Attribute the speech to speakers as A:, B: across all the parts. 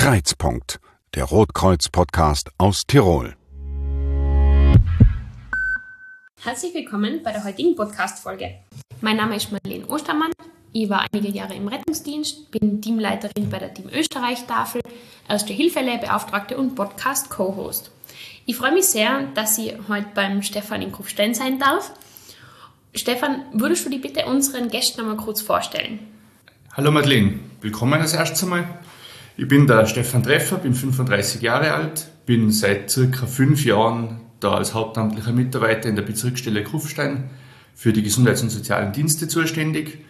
A: Kreizpunkt, der Rotkreuz-Podcast aus Tirol.
B: Herzlich willkommen bei der heutigen Podcast-Folge. Mein Name ist Marlene Ostermann. Ich war einige Jahre im Rettungsdienst, bin Teamleiterin bei der Team Österreich-Tafel, Erste Hilfelehrbeauftragte und Podcast-Co-Host. Ich freue mich sehr, dass ich heute beim Stefan in Kufstein sein darf. Stefan, würdest du dich bitte unseren Gästen einmal kurz vorstellen?
C: Hallo Madeleine, willkommen als erstes einmal. Ich bin der Stefan Treffer, bin 35 Jahre alt, bin seit circa fünf Jahren da als hauptamtlicher Mitarbeiter in der Bezirksstelle Kufstein für die Gesundheits- und Sozialen Dienste zuständig.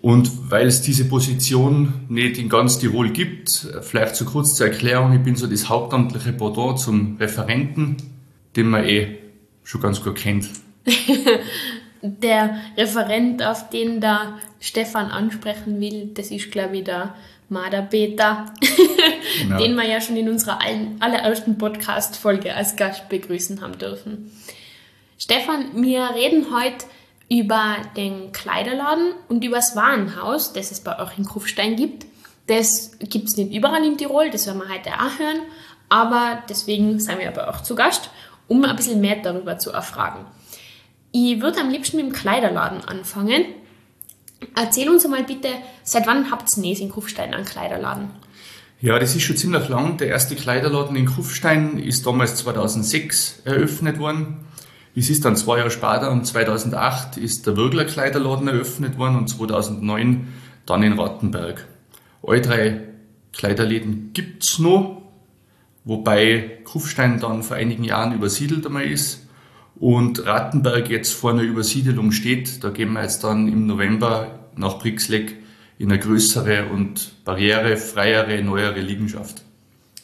C: Und weil es diese Position nicht in ganz Tirol gibt, vielleicht zu kurz zur Erklärung, ich bin so das hauptamtliche Pendant zum Referenten, den man eh schon ganz gut kennt.
B: der Referent, auf den da Stefan ansprechen will, das ist, glaube ich, der Marder Peter, genau. den wir ja schon in unserer allerersten Podcast-Folge als Gast begrüßen haben dürfen. Stefan, wir reden heute über den Kleiderladen und über das Warenhaus, das es bei euch in Kufstein gibt. Das gibt es nicht überall in Tirol, das werden wir heute auch hören, aber deswegen sind wir aber auch zu Gast, um ein bisschen mehr darüber zu erfragen. Ich würde am liebsten mit dem Kleiderladen anfangen. Erzähl uns einmal bitte, seit wann habt ihr in Kufstein einen Kleiderladen?
C: Ja, das ist schon ziemlich lang. Der erste Kleiderladen in Kufstein ist damals 2006 eröffnet worden. Es ist dann zwei Jahre später, um 2008, ist der Würgler Kleiderladen eröffnet worden und 2009 dann in Rattenberg. Alle drei Kleiderläden gibt's noch, wobei Kufstein dann vor einigen Jahren übersiedelt einmal ist und Rattenberg jetzt vor einer Übersiedelung steht. Da gehen wir jetzt dann im November nach Brixleck in eine größere und barrierefreiere, neuere Liegenschaft.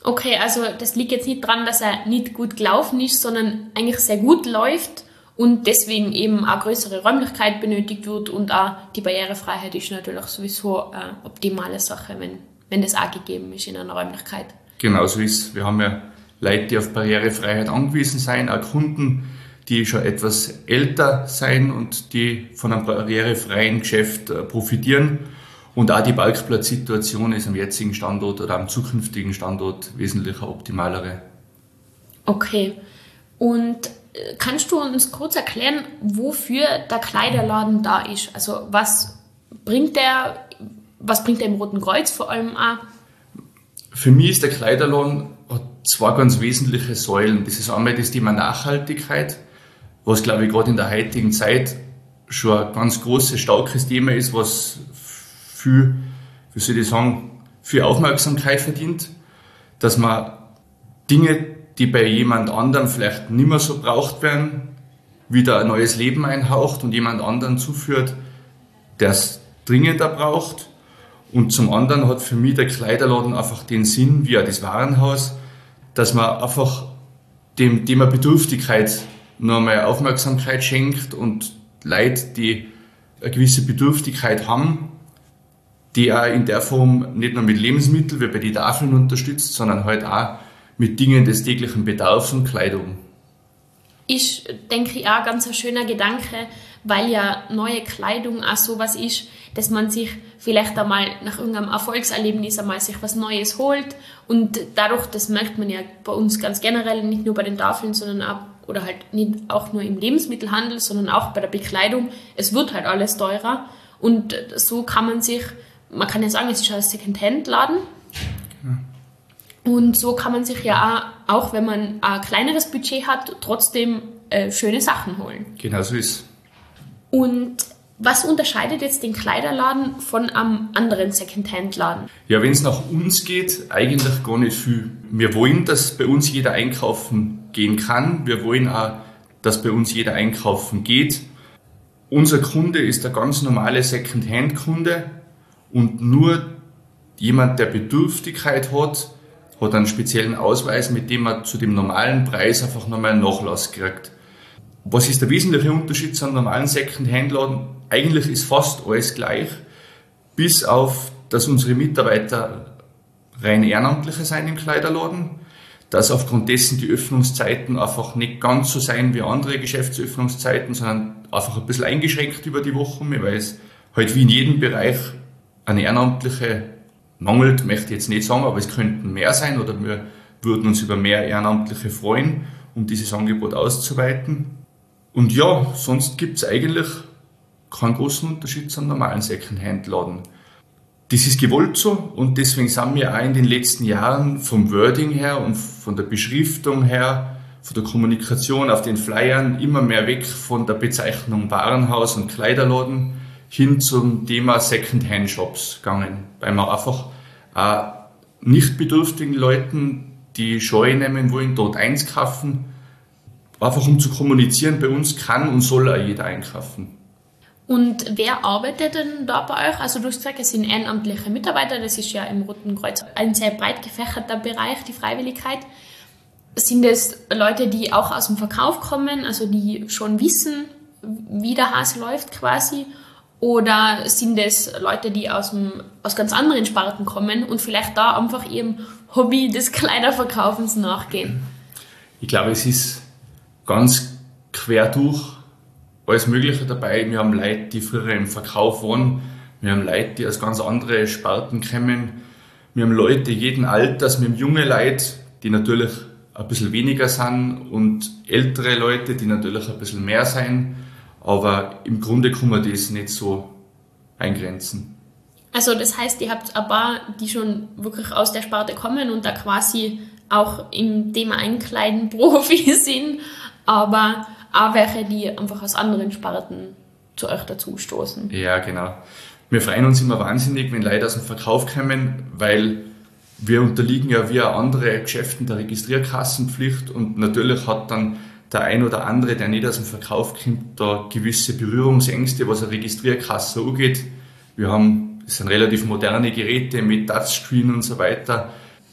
B: Okay, also das liegt jetzt nicht daran, dass er nicht gut gelaufen ist, sondern eigentlich sehr gut läuft und deswegen eben auch größere Räumlichkeit benötigt wird und auch die Barrierefreiheit ist natürlich sowieso eine optimale Sache, wenn, wenn das auch gegeben ist in einer Räumlichkeit.
C: Genau so ist Wir haben ja Leute, die auf Barrierefreiheit angewiesen sind, auch Kunden, die schon etwas älter sein und die von einem barrierefreien Geschäft äh, profitieren. Und auch die Balkplatzsituation ist am jetzigen Standort oder am zukünftigen Standort wesentlich optimalere.
B: Okay. Und äh, kannst du uns kurz erklären, wofür der Kleiderladen da ist? Also was bringt der, was bringt der im Roten Kreuz vor allem auch?
C: Für mich ist der Kleiderladen zwei ganz wesentliche Säulen. Das ist einmal das Thema Nachhaltigkeit was glaube ich gerade in der heutigen Zeit schon ein ganz großes, starkes Thema ist, was viel, wie soll ich sagen, viel Aufmerksamkeit verdient, dass man Dinge, die bei jemand anderem vielleicht nicht mehr so braucht werden, wieder ein neues Leben einhaucht und jemand anderen zuführt, der es dringender braucht. Und zum anderen hat für mich der Kleiderladen einfach den Sinn, wie auch das Warenhaus, dass man einfach dem Thema Bedürftigkeit noch mal Aufmerksamkeit schenkt und Leute, die eine gewisse Bedürftigkeit haben, die auch in der Form nicht nur mit Lebensmitteln wie bei den Tafeln unterstützt, sondern halt auch mit Dingen des täglichen Bedarfs und Kleidung.
B: Ich denke auch ganz ein schöner Gedanke, weil ja neue Kleidung auch sowas ist, dass man sich vielleicht einmal nach irgendeinem Erfolgserlebnis einmal sich was Neues holt und dadurch, das merkt man ja bei uns ganz generell, nicht nur bei den Tafeln, sondern auch oder halt nicht auch nur im Lebensmittelhandel, sondern auch bei der Bekleidung. Es wird halt alles teurer und so kann man sich, man kann ja sagen, es ist ein Second-Hand-Laden. Und so kann man sich ja auch, auch, wenn man ein kleineres Budget hat, trotzdem äh, schöne Sachen holen.
C: Genau so ist.
B: Und was unterscheidet jetzt den Kleiderladen von einem anderen Second-Hand-Laden?
C: Ja, wenn es nach uns geht, eigentlich gar nicht viel. Wir wollen, dass bei uns jeder einkaufen gehen kann. Wir wollen auch, dass bei uns jeder einkaufen geht. Unser Kunde ist der ganz normale Second-Hand-Kunde und nur jemand, der Bedürftigkeit hat, hat einen speziellen Ausweis, mit dem er zu dem normalen Preis einfach nochmal einen Nachlass kriegt. Was ist der wesentliche Unterschied zu einem normalen Second-Hand-Laden? Eigentlich ist fast alles gleich, bis auf, dass unsere Mitarbeiter rein Ehrenamtliche sein im Kleiderladen, dass aufgrund dessen die Öffnungszeiten einfach nicht ganz so sein wie andere Geschäftsöffnungszeiten, sondern einfach ein bisschen eingeschränkt über die Wochen, weil es halt wie in jedem Bereich eine ehrenamtliche mangelt, möchte ich jetzt nicht sagen, aber es könnten mehr sein oder wir würden uns über mehr Ehrenamtliche freuen, um dieses Angebot auszuweiten. Und ja, sonst gibt es eigentlich keinen großen Unterschied zum normalen Secondhand-Laden. Das ist gewollt so und deswegen sind wir auch in den letzten Jahren vom Wording her und von der Beschriftung her, von der Kommunikation auf den Flyern immer mehr weg von der Bezeichnung Warenhaus und Kleiderladen hin zum Thema Secondhand-Shops gegangen, weil man einfach auch nicht bedürftigen Leuten, die Scheu nehmen wollen, dort einkaufen, einfach um zu kommunizieren, bei uns kann und soll auch jeder einkaufen.
B: Und wer arbeitet denn da bei euch? Also du hast gesagt, es sind ehrenamtliche Mitarbeiter, das ist ja im Roten Kreuz ein sehr breit gefächerter Bereich, die Freiwilligkeit. Sind es Leute, die auch aus dem Verkauf kommen, also die schon wissen, wie der Hase läuft quasi? Oder sind es Leute, die aus, dem, aus ganz anderen Sparten kommen und vielleicht da einfach ihrem Hobby des Kleiderverkaufens nachgehen?
C: Ich glaube, es ist ganz quer durch alles Mögliche dabei. Wir haben Leute, die früher im Verkauf waren. Wir haben Leute, die aus ganz anderen Sparten kommen. Wir haben Leute jeden Alters, wir haben junge Leute, die natürlich ein bisschen weniger sind und ältere Leute, die natürlich ein bisschen mehr sein. Aber im Grunde kann man das nicht so eingrenzen.
B: Also das heißt, ihr habt ein paar, die schon wirklich aus der Sparte kommen und da quasi auch im Thema Einkleiden Profi sind, aber auch welche, die einfach aus anderen Sparten zu euch dazu stoßen.
C: Ja, genau. Wir freuen uns immer wahnsinnig, wenn Leute aus dem Verkauf kommen, weil wir unterliegen ja wie andere Geschäften der Registrierkassenpflicht und natürlich hat dann der ein oder andere, der nicht aus dem Verkauf kommt, da gewisse Berührungsängste, was eine Registrierkasse angeht. Wir haben, es sind relativ moderne Geräte mit Touchscreen und so weiter.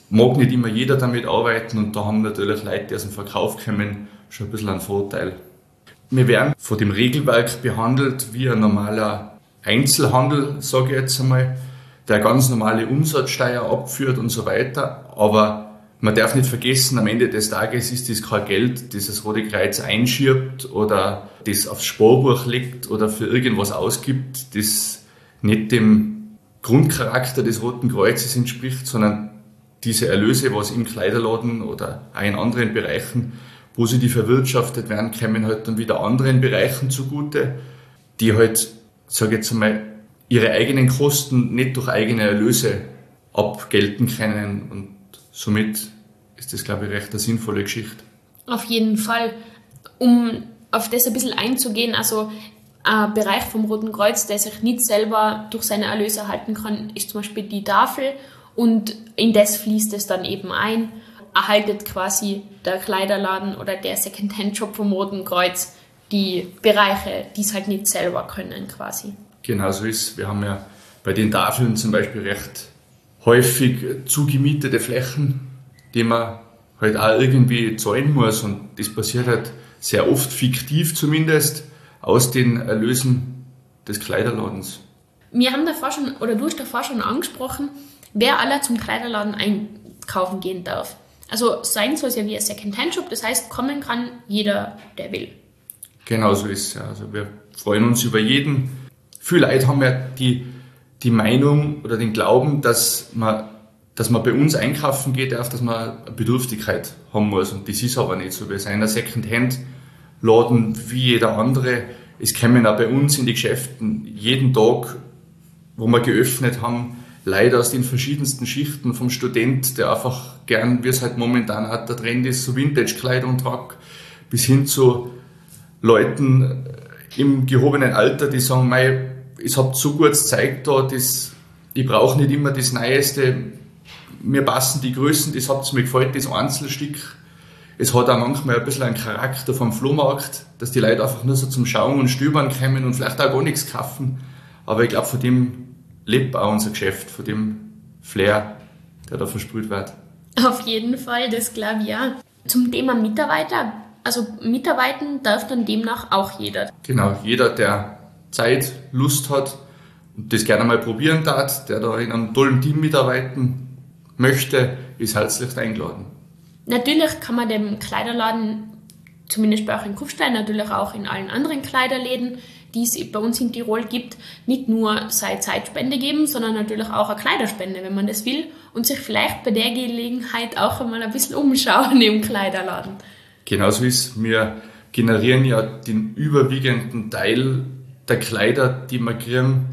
C: Mag nicht immer jeder damit arbeiten und da haben natürlich Leute, die aus dem Verkauf kommen, schon ein bisschen einen Vorteil. Wir werden von dem Regelwerk behandelt wie ein normaler Einzelhandel, sage ich jetzt einmal, der ganz normale Umsatzsteuer abführt und so weiter. Aber man darf nicht vergessen, am Ende des Tages ist das kein Geld, das das Rote Kreuz einschirbt oder das aufs Sparbuch legt oder für irgendwas ausgibt, das nicht dem Grundcharakter des Roten Kreuzes entspricht, sondern diese Erlöse, was im Kleiderladen oder auch in anderen Bereichen positiv erwirtschaftet werden, kommen halt dann wieder anderen Bereichen zugute, die halt, sage jetzt einmal, ihre eigenen Kosten nicht durch eigene Erlöse abgelten können und somit ist das, glaube ich, recht eine sinnvolle Geschichte.
B: Auf jeden Fall. Um auf das ein bisschen einzugehen, also ein Bereich vom Roten Kreuz, der sich nicht selber durch seine Erlöse erhalten kann, ist zum Beispiel die Tafel und in das fließt es dann eben ein erhaltet quasi der Kleiderladen oder der Secondhand-Shop vom Roten Kreuz die Bereiche, die es halt nicht selber können quasi.
C: Genau so ist Wir haben ja bei den Tafeln zum Beispiel recht häufig zugemietete Flächen, die man halt auch irgendwie zahlen muss und das passiert halt sehr oft fiktiv zumindest aus den Erlösen des Kleiderladens.
B: Wir haben davor schon, oder du hast davor schon angesprochen, wer aller zum Kleiderladen einkaufen gehen darf. Also sein soll es ja wie ein Second-Hand-Shop, das heißt, kommen kann jeder, der will.
C: Genau so ist es ja. Also wir freuen uns über jeden. Viele Leute haben ja die, die Meinung oder den Glauben, dass man, dass man bei uns einkaufen geht, darf, dass man eine Bedürftigkeit haben muss. Und das ist aber nicht so. Wir sind ein Second-Hand-Laden wie jeder andere. Es kommen auch bei uns in die Geschäften jeden Tag, wo wir geöffnet haben, Leute aus den verschiedensten Schichten, vom Student, der einfach gern, wie es halt momentan hat, der Trend ist, so Vintage-Kleidung tragt, bis hin zu Leuten im gehobenen Alter, die sagen, mei, es habt so gutes Zeug da, das, ich brauche nicht immer das Neueste, mir passen die Größen, das habt mir gefällt, das Einzelstück. Es hat auch manchmal ein bisschen einen Charakter vom Flohmarkt, dass die Leute einfach nur so zum Schauen und Stöbern kommen und vielleicht auch gar nichts kaufen. Aber ich glaube, von dem lebt auch unser Geschäft, von dem Flair, der da versprüht wird.
B: Auf jeden Fall, das glaube ich ja. Zum Thema Mitarbeiter, also mitarbeiten darf dann demnach auch jeder.
C: Genau, jeder, der Zeit, Lust hat und das gerne mal probieren darf, der da in einem tollen Team mitarbeiten möchte, ist herzlich eingeladen.
B: Natürlich kann man dem Kleiderladen, zumindest bei euch in Kufstein, natürlich auch in allen anderen Kleiderläden, die es bei uns in Tirol gibt, nicht nur sei Zeitspende geben, sondern natürlich auch eine Kleiderspende, wenn man das will und sich vielleicht bei der Gelegenheit auch einmal ein bisschen umschauen im Kleiderladen.
C: Genauso ist wir generieren ja den überwiegenden Teil der Kleider, die wir kriegen,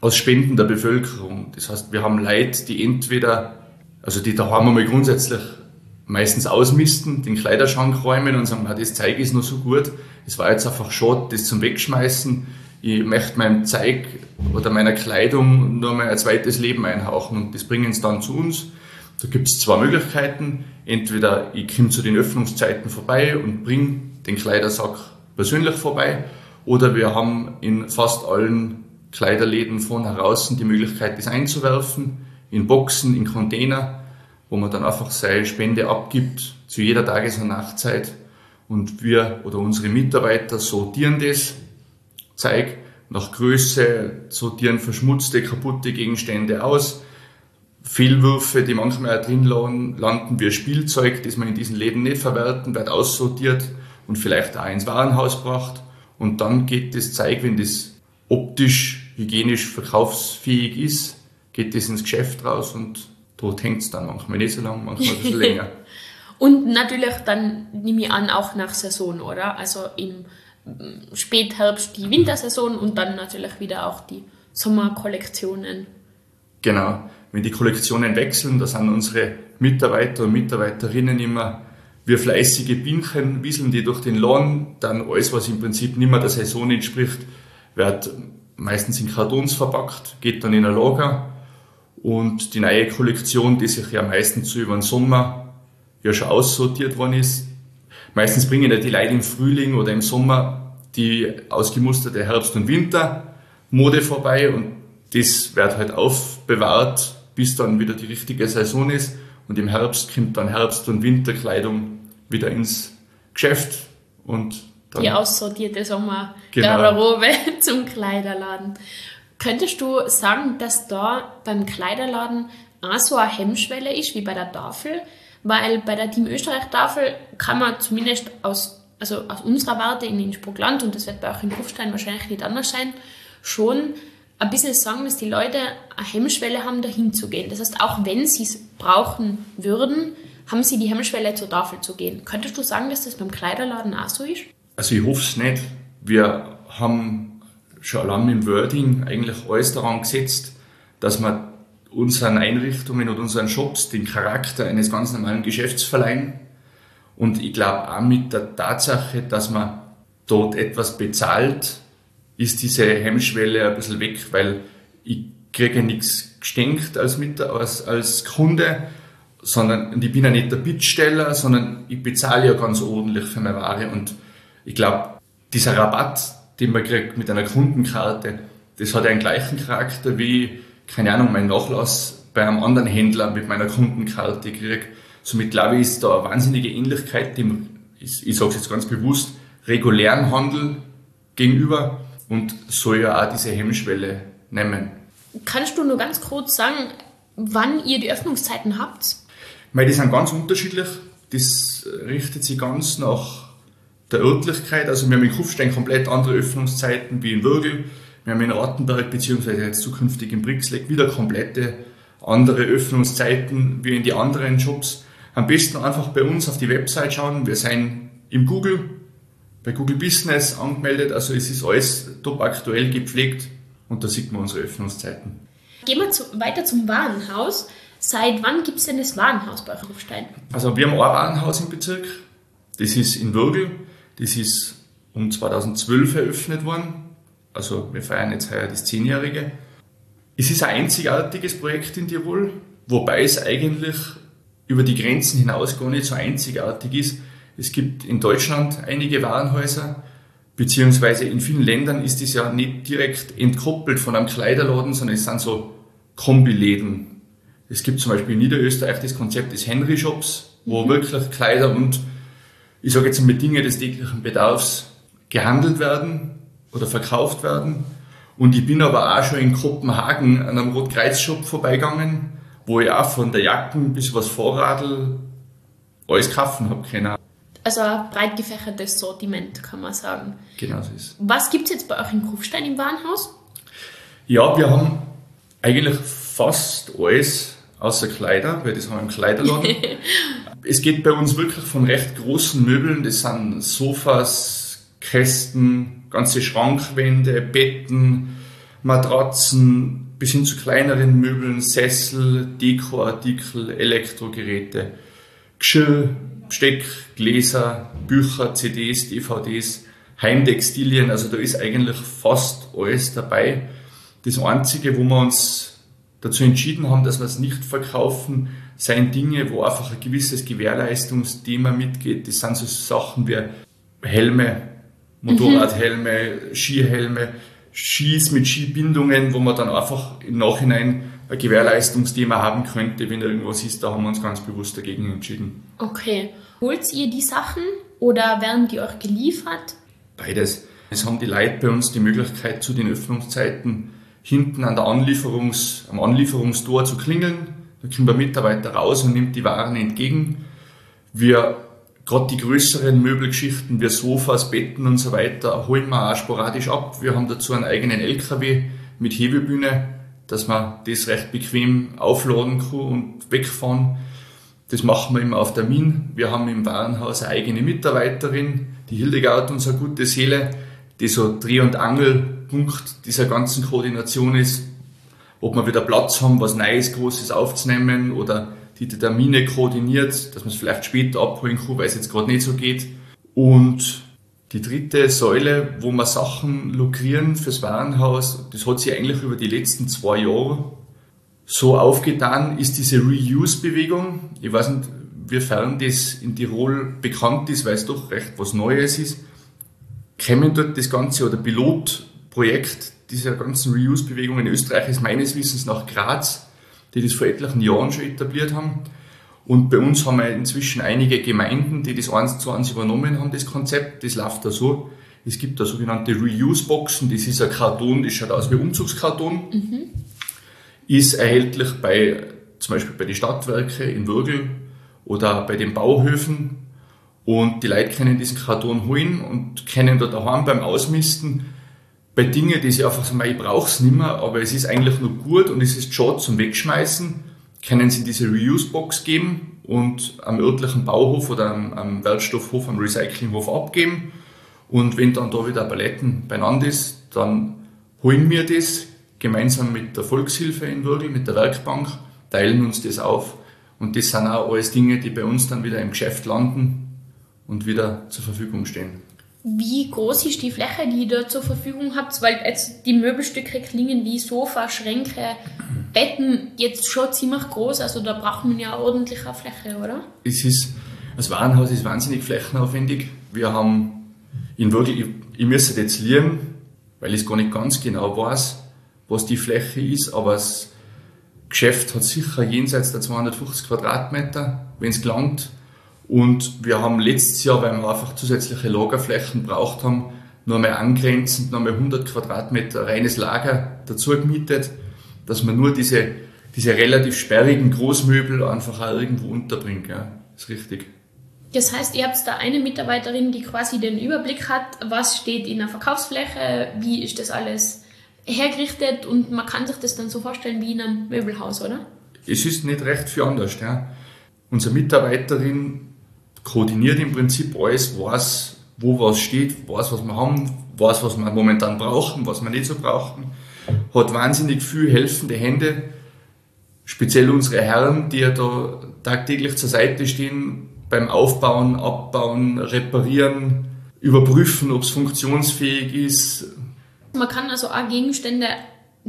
C: aus Spenden der Bevölkerung. Das heißt, wir haben Leute, die entweder, also die daheim einmal grundsätzlich meistens ausmisten, den Kleiderschrank räumen und sagen, das Zeug ist noch so gut, es war jetzt einfach schade, das zum Wegschmeißen. Ich möchte meinem Zeug oder meiner Kleidung nur mal ein zweites Leben einhauchen und das bringen sie dann zu uns. Da gibt es zwei Möglichkeiten. Entweder ich komme zu den Öffnungszeiten vorbei und bringe den Kleidersack persönlich vorbei oder wir haben in fast allen Kleiderläden von heraus die Möglichkeit, das einzuwerfen, in Boxen, in Container, wo man dann einfach seine Spende abgibt zu jeder Tages- und Nachtzeit. Und wir oder unsere Mitarbeiter sortieren das Zeug nach Größe, sortieren verschmutzte, kaputte Gegenstände aus. Fehlwürfe, die manchmal auch drin landen, wie Spielzeug, das man in diesen Läden nicht verwerten, wird aussortiert und vielleicht auch ins Warenhaus gebracht. Und dann geht das Zeug, wenn das optisch, hygienisch verkaufsfähig ist, geht das ins Geschäft raus und dort hängt es dann manchmal nicht so lang, manchmal ein bisschen länger.
B: und natürlich dann nehme ich an, auch nach Saison, oder? Also im Spätherbst die Wintersaison und dann natürlich wieder auch die Sommerkollektionen.
C: Genau. Wenn die Kollektionen wechseln, da sind unsere Mitarbeiter und Mitarbeiterinnen immer wie fleißige Bienchen, wieseln die durch den Laden, dann alles, was im Prinzip nicht mehr der Saison entspricht, wird meistens in Kartons verpackt, geht dann in ein Lager und die neue Kollektion, die sich ja meistens so über den Sommer ja schon aussortiert worden ist, meistens bringen ja die Leute im Frühling oder im Sommer die ausgemusterte Herbst- und Wintermode vorbei und das wird halt aufbewahrt, bis dann wieder die richtige Saison ist und im Herbst kommt dann Herbst- und Winterkleidung wieder ins Geschäft und
B: dann, die aussortierte Sommergarderobe genau. zum Kleiderladen. Könntest du sagen, dass da beim Kleiderladen auch so eine Hemmschwelle ist wie bei der Tafel? Weil bei der Team Österreich Tafel kann man zumindest aus, also aus unserer Warte in Innsbruck-Land, und das wird bei auch in Kufstein wahrscheinlich nicht anders sein, schon ein bisschen sagen, dass die Leute eine Hemmschwelle haben, dahin zu gehen. Das heißt, auch wenn sie es brauchen würden, haben sie die Hemmschwelle zur Tafel zu gehen. Könntest du sagen, dass das beim Kleiderladen auch so ist?
C: Also ich hoffe es nicht. Wir haben schon allein im Wording eigentlich alles daran gesetzt, dass wir unseren Einrichtungen oder unseren Shops den Charakter eines ganz normalen Geschäfts verleihen. Und ich glaube auch mit der Tatsache, dass man dort etwas bezahlt, ist diese Hemmschwelle ein bisschen weg, weil ich kriege nichts geschenkt als, mit, als, als Kunde, sondern und ich bin ja nicht der Bittsteller, sondern ich bezahle ja ganz ordentlich für meine Ware und ich glaube, dieser Rabatt, den man kriegt mit einer Kundenkarte, das hat einen gleichen Charakter wie, keine Ahnung, mein Nachlass bei einem anderen Händler mit meiner Kundenkarte kriege. Somit glaube ich, ist da eine wahnsinnige Ähnlichkeit dem, ich, ich sage es jetzt ganz bewusst, regulären Handel gegenüber und soll ja auch diese Hemmschwelle nehmen.
B: Kannst du nur ganz kurz sagen, wann ihr die Öffnungszeiten habt?
C: Weil die sind ganz unterschiedlich. Das richtet sich ganz nach der Örtlichkeit. Also wir haben in Kufstein komplett andere Öffnungszeiten wie in Würgel. Wir haben in Rattenberg beziehungsweise jetzt zukünftig in Brixleck wieder komplette andere Öffnungszeiten wie in die anderen Shops. Am besten einfach bei uns auf die Website schauen. Wir sind im Google, bei Google Business angemeldet. Also es ist alles top aktuell gepflegt und da sieht man unsere Öffnungszeiten.
B: Gehen wir zu, weiter zum Warenhaus. Seit wann gibt es denn das Warenhaus bei Kufstein?
C: Also wir haben ein Warenhaus im Bezirk. Das ist in Würgel. Das ist um 2012 eröffnet worden. Also wir feiern jetzt heuer das Zehnjährige. Es ist ein einzigartiges Projekt in Tirol, wobei es eigentlich über die Grenzen hinaus gar nicht so einzigartig ist. Es gibt in Deutschland einige Warenhäuser, beziehungsweise in vielen Ländern ist es ja nicht direkt entkoppelt von einem Kleiderladen, sondern es sind so Kombiläden. Es gibt zum Beispiel in Niederösterreich das Konzept des Henry Shops, wo mhm. wirklich Kleider und ich sage jetzt mal Dinge des täglichen Bedarfs gehandelt werden oder verkauft werden. Und ich bin aber auch schon in Kopenhagen an einem Rotkreuz-Shop vorbeigegangen, wo ich auch von der Jacken bis was Vorradl alles kaufen habe können.
B: Also ein breit gefächertes Sortiment, kann man sagen.
C: Genau so ist
B: Was gibt es jetzt bei euch in Kufstein im Warenhaus?
C: Ja, wir haben eigentlich fast alles außer Kleider, weil das haben wir im Kleiderladen. es geht bei uns wirklich von recht großen Möbeln, das sind Sofas, Kästen, ganze Schrankwände, Betten, Matratzen, bis hin zu kleineren Möbeln, Sessel, Dekoartikel, Elektrogeräte, Geschirr, Besteck, Gläser, Bücher, CDs, DVDs, Heimtextilien, also da ist eigentlich fast alles dabei. Das Einzige, wo wir uns dazu entschieden haben, dass wir es nicht verkaufen, seien Dinge, wo einfach ein gewisses Gewährleistungsthema mitgeht. Das sind so Sachen wie Helme, Motorradhelme, Skihelme, Skis mit Skibindungen, wo man dann einfach im Nachhinein ein Gewährleistungsthema haben könnte, wenn irgendwas ist. Da haben wir uns ganz bewusst dagegen entschieden.
B: Okay. Holt ihr die Sachen oder werden die euch geliefert?
C: Beides. Es haben die Leute bei uns die Möglichkeit, zu den Öffnungszeiten hinten an der Anlieferungs, am Anlieferungstor zu klingeln. Da kommt der Mitarbeiter raus und nimmt die Waren entgegen. Wir, gerade die größeren Möbelgeschichten wie Sofas, Betten und so weiter, holen wir auch sporadisch ab. Wir haben dazu einen eigenen LKW mit Hebebühne, dass man das recht bequem aufladen kann und wegfahren. Das machen wir immer auf Termin. Wir haben im Warenhaus eine eigene Mitarbeiterin, die Hildegard, unsere gute Seele, die so Dreh- und Angelpunkt dieser ganzen Koordination ist, ob wir wieder Platz haben, was Neues, Großes aufzunehmen oder die Termine koordiniert, dass man es vielleicht später abholen kann, weil es jetzt gerade nicht so geht. Und die dritte Säule, wo wir Sachen lukrieren fürs Warenhaus, das hat sich eigentlich über die letzten zwei Jahre so aufgetan, ist diese Reuse-Bewegung. Ich weiß nicht, wiefern das in Tirol bekannt ist, weil es doch recht was Neues ist kämen dort das Ganze oder Pilotprojekt dieser ganzen Reuse-Bewegung in Österreich ist meines Wissens nach Graz, die das vor etlichen Jahren schon etabliert haben. Und bei uns haben wir inzwischen einige Gemeinden, die das eins zu eins übernommen haben, das Konzept. Das läuft da so. Es gibt da sogenannte Reuse-Boxen. Das ist ein Karton, das schaut aus wie Umzugskarton. Mhm. Ist erhältlich bei, zum Beispiel bei den Stadtwerken in Würgel oder bei den Bauhöfen und die Leute können diesen Karton holen und können da daheim beim Ausmisten bei Dingen, die sie einfach sagen, ich brauche es nicht mehr, aber es ist eigentlich nur gut und es ist schade zum Wegschmeißen, können sie diese Reuse-Box geben und am örtlichen Bauhof oder am, am Wertstoffhof, am Recyclinghof abgeben. Und wenn dann da wieder Paletten beieinander ist, dann holen wir das gemeinsam mit der Volkshilfe in Würgel, mit der Werkbank, teilen uns das auf. Und das sind auch alles Dinge, die bei uns dann wieder im Geschäft landen und wieder zur Verfügung stehen.
B: Wie groß ist die Fläche, die ihr dort zur Verfügung habt? Weil jetzt die Möbelstücke klingen wie Sofa, Schränke, Betten jetzt schon ziemlich groß, also da braucht man ja ordentlich eine Fläche, oder?
C: Es ist, das Warenhaus ist wahnsinnig flächenaufwendig. Wir haben in wirklich, ich, ich müsste jetzt lieren, weil ich es gar nicht ganz genau weiß, was die Fläche ist, aber das Geschäft hat sicher jenseits der 250 Quadratmeter, wenn es gelangt. Und wir haben letztes Jahr, weil wir einfach zusätzliche Lagerflächen braucht haben, noch einmal angrenzend noch einmal 100 Quadratmeter reines Lager dazu gemietet, dass man nur diese, diese relativ sperrigen Großmöbel einfach auch irgendwo unterbringt. Ja, ist richtig.
B: Das heißt, ihr habt da eine Mitarbeiterin, die quasi den Überblick hat, was steht in der Verkaufsfläche, wie ist das alles hergerichtet und man kann sich das dann so vorstellen wie in einem Möbelhaus, oder?
C: Es ist nicht recht viel anders. Ja. Unsere Mitarbeiterin koordiniert im Prinzip alles, weiß, wo was steht, weiß, was wir haben, weiß, was wir momentan brauchen, was wir nicht so brauchen. Hat wahnsinnig viel helfende Hände, speziell unsere Herren, die ja da tagtäglich zur Seite stehen beim Aufbauen, Abbauen, Reparieren, überprüfen, ob es funktionsfähig ist.
B: Man kann also auch Gegenstände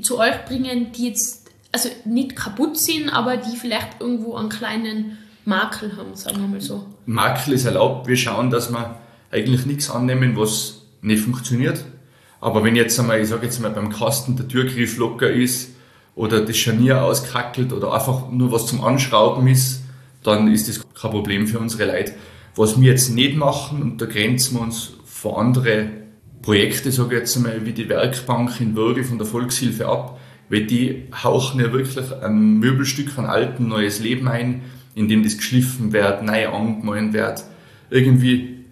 B: zu euch bringen, die jetzt also nicht kaputt sind, aber die vielleicht irgendwo einen kleinen Makel haben, sagen wir mal so.
C: Makel ist erlaubt. Wir schauen, dass wir eigentlich nichts annehmen, was nicht funktioniert. Aber wenn jetzt einmal, ich sage jetzt mal beim Kasten der Türgriff locker ist oder das Scharnier auskackelt oder einfach nur was zum Anschrauben ist, dann ist das kein Problem für unsere Leute. Was wir jetzt nicht machen, und da grenzen wir uns vor andere Projekte, sage ich jetzt einmal, wie die Werkbank in Würgel von der Volkshilfe ab, weil die hauchen ja wirklich ein Möbelstück an alten neues Leben ein, in dem das geschliffen wird, neu angemalt wird, irgendwie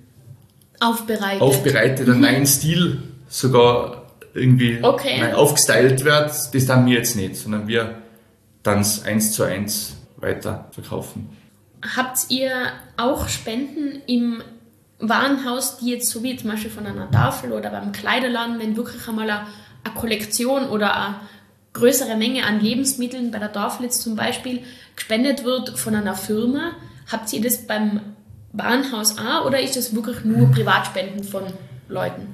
B: aufbereitet,
C: aufbereitet einen neuen Stil sogar irgendwie
B: Okay.
C: neu aufgestylt wird, das dann wir jetzt nicht, sondern wir dann es eins zu eins weiter verkaufen.
B: Habt ihr auch Spenden im Warenhaus, die jetzt so wie zum Beispiel von einer Tafel oder beim Kleiderladen, wenn wirklich einmal eine, eine Kollektion oder eine größere Menge an Lebensmitteln bei der jetzt zum Beispiel gespendet wird von einer Firma, habt ihr das beim Warenhaus auch oder ist das wirklich nur Privatspenden von Leuten?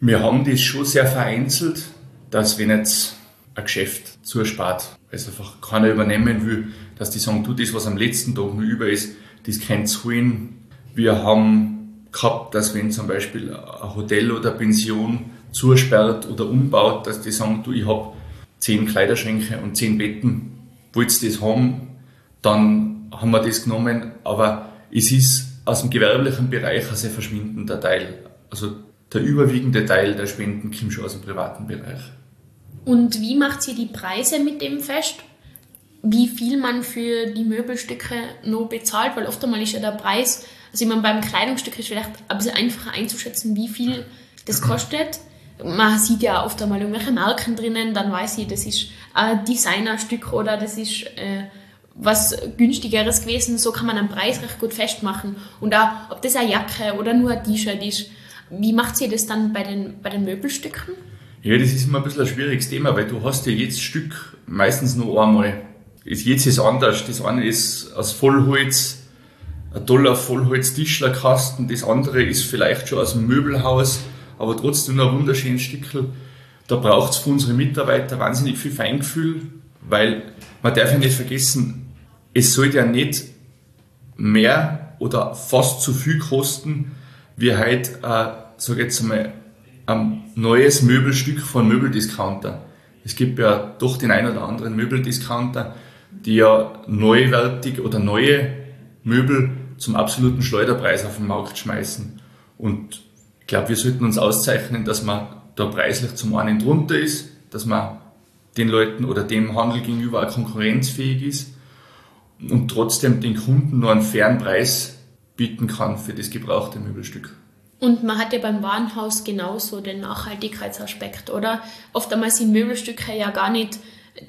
C: Wir haben das schon sehr vereinzelt, dass wenn jetzt ein Geschäft zuspart, also einfach keiner übernehmen will, dass die sagen, du, das, was am letzten Tag noch über ist, das könnt ihr holen. Wir haben gehabt, dass wenn zum Beispiel ein Hotel oder Pension zusperrt oder umbaut, dass die sagen, du, ich habe zehn Kleiderschränke und zehn Betten, wollt ihr das haben? Dann haben wir das genommen, aber es ist aus dem gewerblichen Bereich ein sehr verschwindender Teil. Also der überwiegende Teil der Spenden kommt schon aus dem privaten Bereich.
B: Und wie macht ihr die Preise mit dem fest? Wie viel man für die Möbelstücke noch bezahlt? Weil oft einmal ist ja der Preis, also ich meine, beim Kleidungsstück ist vielleicht ein bisschen einfacher einzuschätzen, wie viel das kostet. Man sieht ja oft einmal irgendwelche Marken drinnen, dann weiß ich, das ist ein Designerstück oder das ist äh, was günstigeres gewesen. So kann man einen Preis recht gut festmachen. Und auch, ob das eine Jacke oder nur ein T-Shirt ist. Wie macht ihr das dann bei den, bei den Möbelstücken?
C: Ja, das ist immer ein bisschen ein schwieriges Thema, weil du hast ja jedes Stück meistens nur einmal. Jetzt ist anders. Das eine ist aus Vollholz, ein toller Vollholz-Tischlerkasten. Das andere ist vielleicht schon aus dem Möbelhaus, aber trotzdem ein wunderschönes Stückel. Da braucht es für unsere Mitarbeiter wahnsinnig viel Feingefühl, weil man darf ja nicht vergessen, es sollte ja nicht mehr oder fast zu viel kosten, wie halt, äh, sag ich jetzt mal, ein neues Möbelstück von Möbeldiscounter. Es gibt ja doch den ein oder anderen Möbeldiscounter, die ja neuwertig oder neue Möbel zum absoluten Schleuderpreis auf den Markt schmeißen. Und glaube, wir sollten uns auszeichnen, dass man da preislich zum einen drunter ist, dass man den Leuten oder dem Handel gegenüber auch konkurrenzfähig ist und trotzdem den Kunden nur einen fairen Preis bieten kann für das gebrauchte Möbelstück.
B: Und man hat ja beim Warenhaus genauso den Nachhaltigkeitsaspekt, oder? Oft einmal sind Möbelstücke ja gar nicht,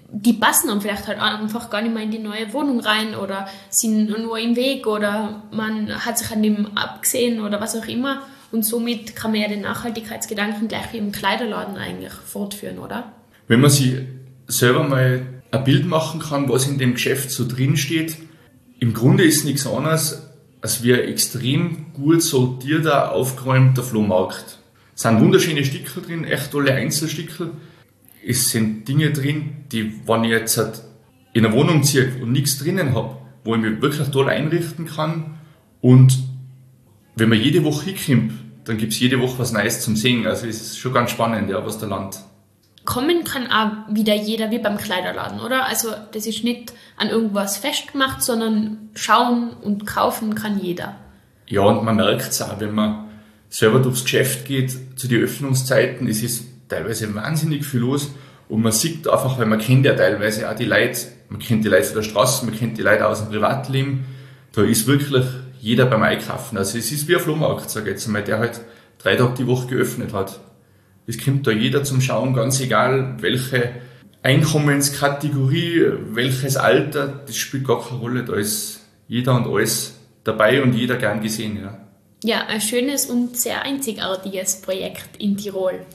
B: die passen dann vielleicht halt einfach gar nicht mehr in die neue Wohnung rein oder sind nur im Weg oder man hat sich an dem abgesehen oder was auch immer. Und somit kann man ja den Nachhaltigkeitsgedanken gleich wie im Kleiderladen eigentlich fortführen, oder?
C: Wenn man sich selber mal ein Bild machen kann, was in dem Geschäft so drin steht, im Grunde ist nichts anderes als wie ein extrem gut sortierter, aufgeräumter Flohmarkt. Es sind wunderschöne Stickel drin, echt tolle Einzelstickel. Es sind Dinge drin, die, wenn ich jetzt halt in eine Wohnung ziehe und nichts drinnen habe, wo ich mich wirklich toll einrichten kann und wenn man jede Woche hinkommt, dann gibt es jede Woche was Neues zum Sehen. Also es ist schon ganz spannend, ja, was da Land
B: Kommen kann auch wieder jeder wie beim Kleiderladen, oder? Also das ist nicht an irgendwas festgemacht, sondern schauen und kaufen kann jeder.
C: Ja, und man merkt es auch, wenn man selber durchs Geschäft geht, zu den Öffnungszeiten, es ist teilweise wahnsinnig viel los und man sieht einfach, weil man kennt ja teilweise auch die Leute, man kennt die Leute von der Straße, man kennt die Leute aus dem Privatleben, da ist wirklich jeder beim Einkaufen. Also es ist wie ein Flohmarkt, sage ich jetzt einmal, der halt drei Tage die Woche geöffnet hat. Es kommt da jeder zum Schauen, ganz egal, welche Einkommenskategorie, welches Alter, das spielt gar keine Rolle. Da ist jeder und alles dabei und jeder gern gesehen. Ja.
B: Ja, ein schönes und sehr einzigartiges Projekt in Tirol.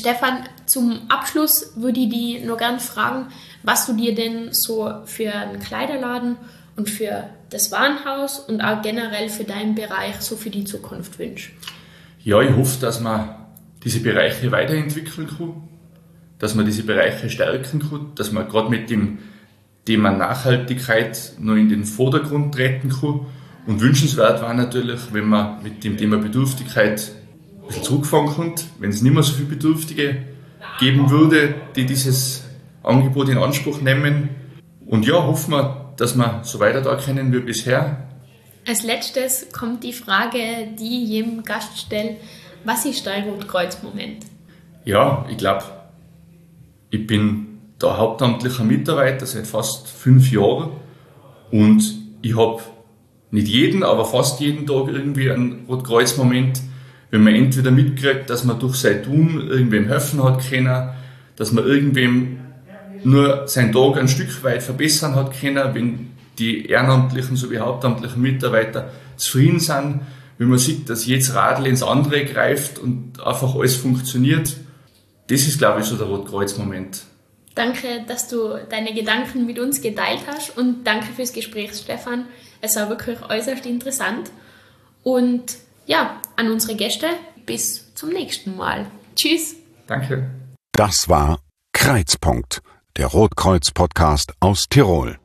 B: Stefan, zum Abschluss würde ich dich noch gern fragen, was du dir denn so für einen Kleiderladen und für das Warenhaus und auch generell für deinen Bereich so für die Zukunft wünschst.
C: Ja, ich hoffe, dass man diese Bereiche weiterentwickeln kann, dass man diese Bereiche stärken kann, dass man gerade mit dem Thema Nachhaltigkeit noch in den Vordergrund treten kann. Und wünschenswert war natürlich, wenn man mit dem Thema Bedürftigkeit ein bisschen zurückfahren könnte, wenn es nicht mehr so viele Bedürftige geben würde, die dieses Angebot in Anspruch nehmen. Und ja, hoffen wir, dass wir so weiter da können wie bisher.
B: Als letztes kommt die Frage, die ich jedem Gast stelle. Was ist dein Rotkreuz-Moment?
C: Ja, ich glaube, ich bin da hauptamtlicher Mitarbeiter seit fast fünf Jahren und ich habe nicht jeden, aber fast jeden Tag irgendwie einen Rotkreuz-Moment, wenn man entweder mitkriegt, dass man durch sein Tun irgendwem helfen hat können, dass man irgendwem nur seinen Tag ein Stück weit verbessern hat können, wenn die ehrenamtlichen sowie hauptamtlichen Mitarbeiter zufrieden sind, wenn man sieht, dass jetzt Radl ins andere greift und einfach alles funktioniert. Das ist, glaube ich, so der Rotkreuz-Moment.
B: Danke, dass du deine Gedanken mit uns geteilt hast und danke fürs Gespräch, Stefan. Es war wirklich äußerst interessant. Und ja, an unsere Gäste, bis zum nächsten Mal. Tschüss.
C: Danke.
A: Das war Kreuzpunkt, der Rotkreuz-Podcast aus Tirol.